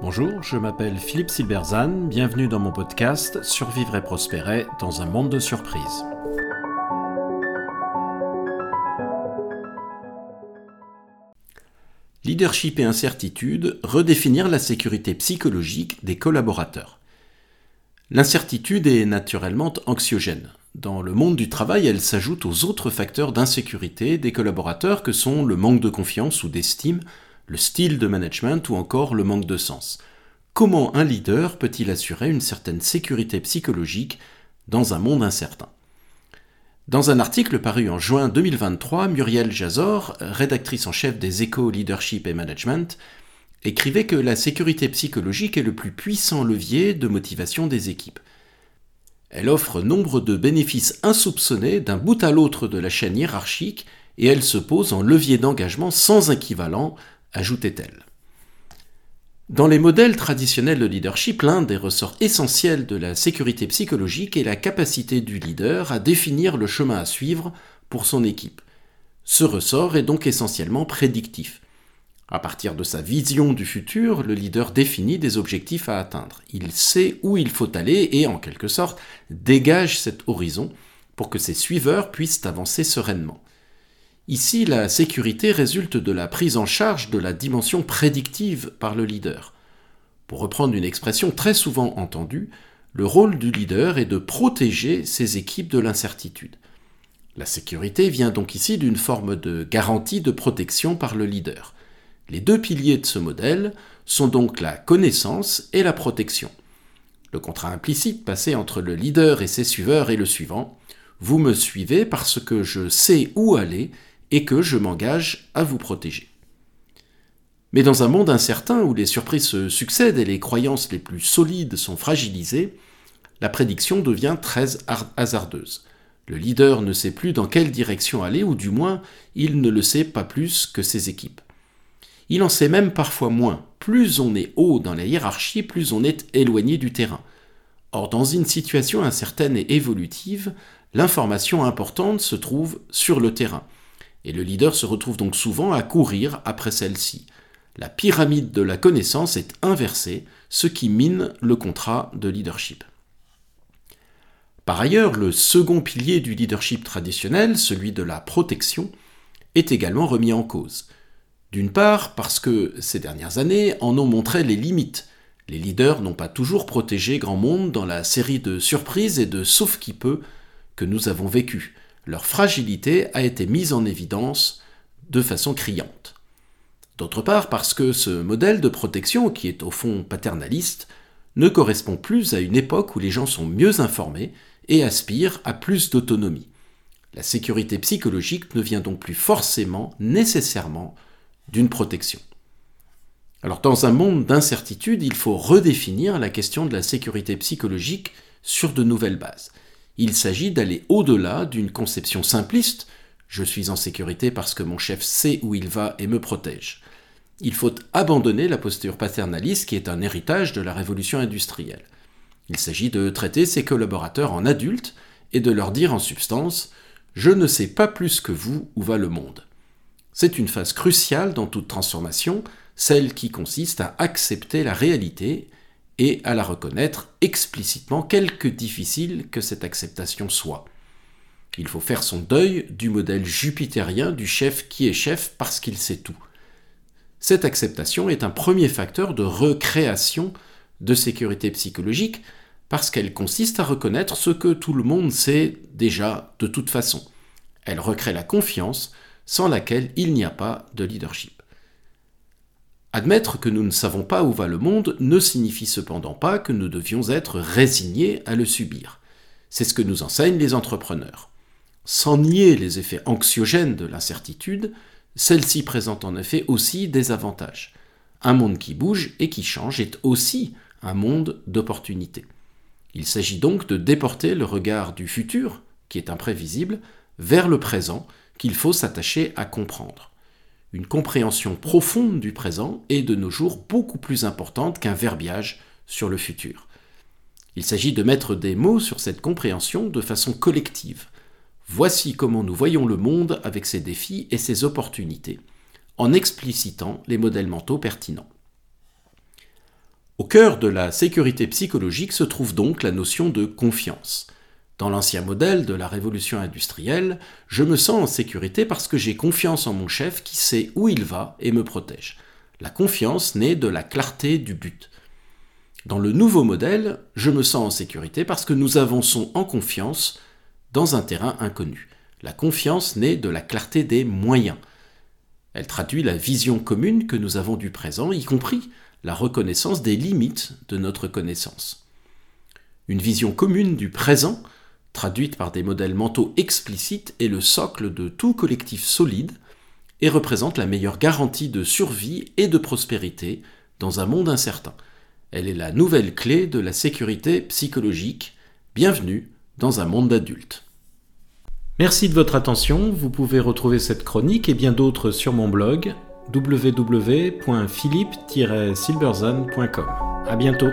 Bonjour, je m'appelle Philippe Silberzan, bienvenue dans mon podcast Survivre et prospérer dans un monde de surprises. Leadership et incertitude, redéfinir la sécurité psychologique des collaborateurs. L'incertitude est naturellement anxiogène. Dans le monde du travail, elle s'ajoute aux autres facteurs d'insécurité des collaborateurs que sont le manque de confiance ou d'estime, le style de management ou encore le manque de sens. Comment un leader peut-il assurer une certaine sécurité psychologique dans un monde incertain? Dans un article paru en juin 2023, Muriel Jazor, rédactrice en chef des Échos Leadership et Management, écrivait que la sécurité psychologique est le plus puissant levier de motivation des équipes. Elle offre nombre de bénéfices insoupçonnés d'un bout à l'autre de la chaîne hiérarchique et elle se pose en levier d'engagement sans équivalent ajoutait-elle. Dans les modèles traditionnels de leadership, l'un des ressorts essentiels de la sécurité psychologique est la capacité du leader à définir le chemin à suivre pour son équipe. Ce ressort est donc essentiellement prédictif. À partir de sa vision du futur, le leader définit des objectifs à atteindre. Il sait où il faut aller et, en quelque sorte, dégage cet horizon pour que ses suiveurs puissent avancer sereinement. Ici, la sécurité résulte de la prise en charge de la dimension prédictive par le leader. Pour reprendre une expression très souvent entendue, le rôle du leader est de protéger ses équipes de l'incertitude. La sécurité vient donc ici d'une forme de garantie de protection par le leader. Les deux piliers de ce modèle sont donc la connaissance et la protection. Le contrat implicite passé entre le leader et ses suiveurs est le suivant. Vous me suivez parce que je sais où aller et que je m'engage à vous protéger. Mais dans un monde incertain où les surprises se succèdent et les croyances les plus solides sont fragilisées, la prédiction devient très hasardeuse. Le leader ne sait plus dans quelle direction aller, ou du moins il ne le sait pas plus que ses équipes. Il en sait même parfois moins. Plus on est haut dans la hiérarchie, plus on est éloigné du terrain. Or, dans une situation incertaine et évolutive, l'information importante se trouve sur le terrain et le leader se retrouve donc souvent à courir après celle-ci. La pyramide de la connaissance est inversée, ce qui mine le contrat de leadership. Par ailleurs, le second pilier du leadership traditionnel, celui de la protection, est également remis en cause. D'une part, parce que ces dernières années en ont montré les limites. Les leaders n'ont pas toujours protégé grand monde dans la série de surprises et de sauf qui peut que nous avons vécues leur fragilité a été mise en évidence de façon criante. D'autre part, parce que ce modèle de protection, qui est au fond paternaliste, ne correspond plus à une époque où les gens sont mieux informés et aspirent à plus d'autonomie. La sécurité psychologique ne vient donc plus forcément, nécessairement, d'une protection. Alors dans un monde d'incertitude, il faut redéfinir la question de la sécurité psychologique sur de nouvelles bases. Il s'agit d'aller au-delà d'une conception simpliste je suis en sécurité parce que mon chef sait où il va et me protège. Il faut abandonner la posture paternaliste qui est un héritage de la révolution industrielle. Il s'agit de traiter ses collaborateurs en adultes et de leur dire en substance Je ne sais pas plus que vous où va le monde. C'est une phase cruciale dans toute transformation, celle qui consiste à accepter la réalité et à la reconnaître explicitement, quelque difficile que cette acceptation soit. Il faut faire son deuil du modèle jupitérien du chef qui est chef parce qu'il sait tout. Cette acceptation est un premier facteur de recréation de sécurité psychologique parce qu'elle consiste à reconnaître ce que tout le monde sait déjà de toute façon. Elle recrée la confiance sans laquelle il n'y a pas de leadership. Admettre que nous ne savons pas où va le monde ne signifie cependant pas que nous devions être résignés à le subir. C'est ce que nous enseignent les entrepreneurs. Sans nier les effets anxiogènes de l'incertitude, celle-ci présente en effet aussi des avantages. Un monde qui bouge et qui change est aussi un monde d'opportunités. Il s'agit donc de déporter le regard du futur, qui est imprévisible, vers le présent, qu'il faut s'attacher à comprendre. Une compréhension profonde du présent est de nos jours beaucoup plus importante qu'un verbiage sur le futur. Il s'agit de mettre des mots sur cette compréhension de façon collective. Voici comment nous voyons le monde avec ses défis et ses opportunités. en explicitant les modèles mentaux pertinents. Au cœur de la sécurité psychologique se trouve donc la notion de confiance. Dans l'ancien modèle de la révolution industrielle, je me sens en sécurité parce que j'ai confiance en mon chef qui sait où il va et me protège. La confiance naît de la clarté du but. Dans le nouveau modèle, je me sens en sécurité parce que nous avançons en confiance dans un terrain inconnu. La confiance naît de la clarté des moyens. Elle traduit la vision commune que nous avons du présent, y compris la reconnaissance des limites de notre connaissance. Une vision commune du présent traduite par des modèles mentaux explicites, est le socle de tout collectif solide et représente la meilleure garantie de survie et de prospérité dans un monde incertain. Elle est la nouvelle clé de la sécurité psychologique. Bienvenue dans un monde d'adultes. Merci de votre attention. Vous pouvez retrouver cette chronique et bien d'autres sur mon blog www.philippe-silberzan.com. À bientôt.